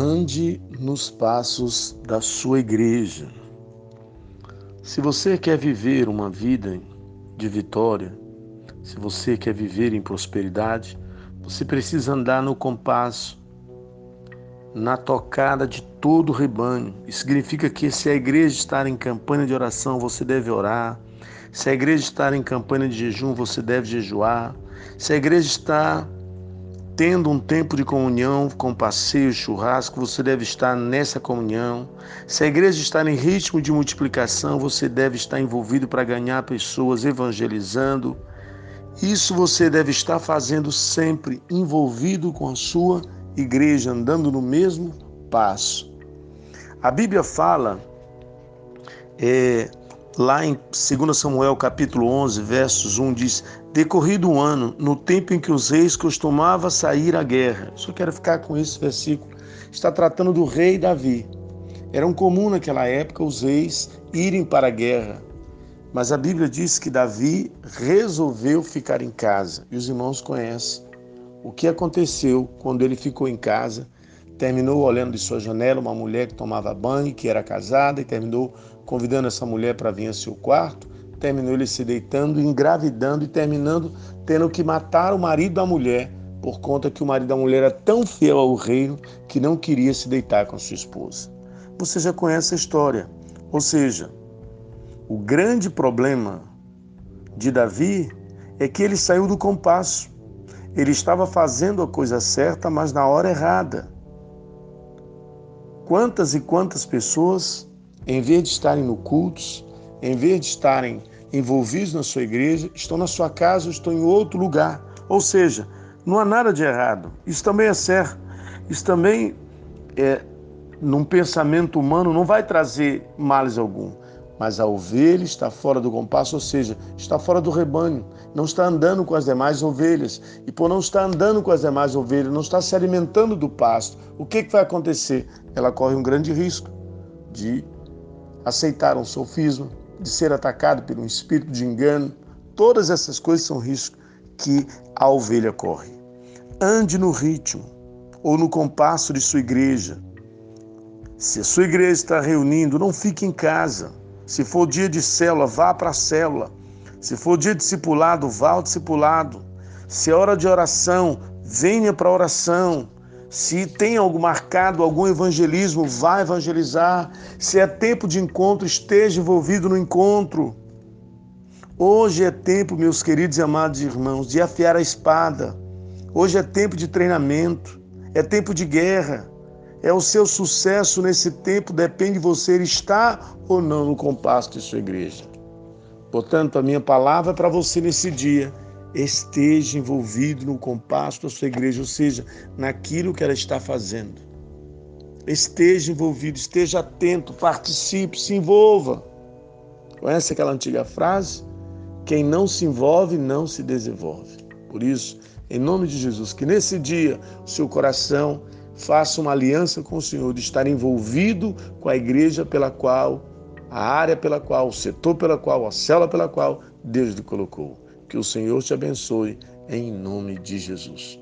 Ande nos passos da sua igreja. Se você quer viver uma vida de vitória, se você quer viver em prosperidade, você precisa andar no compasso, na tocada de todo o rebanho. Isso significa que se a igreja estar em campanha de oração, você deve orar. Se a igreja estar em campanha de jejum, você deve jejuar. Se a igreja está tendo um tempo de comunhão com passeio, churrasco, você deve estar nessa comunhão. Se a igreja está em ritmo de multiplicação, você deve estar envolvido para ganhar pessoas, evangelizando. Isso você deve estar fazendo sempre envolvido com a sua igreja, andando no mesmo passo. A Bíblia fala é, lá em 2 Samuel capítulo 11, versos 1 diz: Decorrido um ano, no tempo em que os reis costumavam sair à guerra. Só quero ficar com esse versículo. Está tratando do rei Davi. Era comum naquela época os reis irem para a guerra. Mas a Bíblia diz que Davi resolveu ficar em casa. E os irmãos conhecem o que aconteceu quando ele ficou em casa terminou olhando de sua janela uma mulher que tomava banho, que era casada, e terminou convidando essa mulher para vir ao seu quarto. Terminou ele se deitando, engravidando e terminando tendo que matar o marido da mulher, por conta que o marido da mulher era tão fiel ao reino que não queria se deitar com sua esposa. Você já conhece a história. Ou seja, o grande problema de Davi é que ele saiu do compasso. Ele estava fazendo a coisa certa, mas na hora errada. Quantas e quantas pessoas, em vez de estarem no cultos, em vez de estarem envolvidos na sua igreja, estão na sua casa ou estão em outro lugar. Ou seja, não há nada de errado. Isso também é certo. Isso também é, num pensamento humano, não vai trazer males algum mas a ovelha está fora do compasso, ou seja, está fora do rebanho, não está andando com as demais ovelhas. E por não estar andando com as demais ovelhas, não está se alimentando do pasto, o que, que vai acontecer? Ela corre um grande risco de aceitar um sofisma, de ser atacado por um espírito de engano. Todas essas coisas são riscos que a ovelha corre. Ande no ritmo ou no compasso de sua igreja. Se a sua igreja está reunindo, não fique em casa. Se for dia de célula, vá para a célula. Se for dia de discipulado, vá ao discipulado. Se é hora de oração, venha para a oração. Se tem algo marcado, algum evangelismo, vá evangelizar. Se é tempo de encontro, esteja envolvido no encontro. Hoje é tempo, meus queridos e amados irmãos, de afiar a espada. Hoje é tempo de treinamento, é tempo de guerra. É o seu sucesso nesse tempo depende de você estar ou não no compasso de sua igreja. Portanto, a minha palavra é para você nesse dia. Esteja envolvido no compasso da sua igreja, ou seja, naquilo que ela está fazendo. Esteja envolvido, esteja atento, participe, se envolva. Conhece aquela antiga frase? Quem não se envolve, não se desenvolve. Por isso, em nome de Jesus, que nesse dia o seu coração faça uma aliança com o Senhor de estar envolvido com a igreja pela qual, a área pela qual, o setor pela qual, a célula pela qual Deus lhe colocou. Que o Senhor te abençoe em nome de Jesus.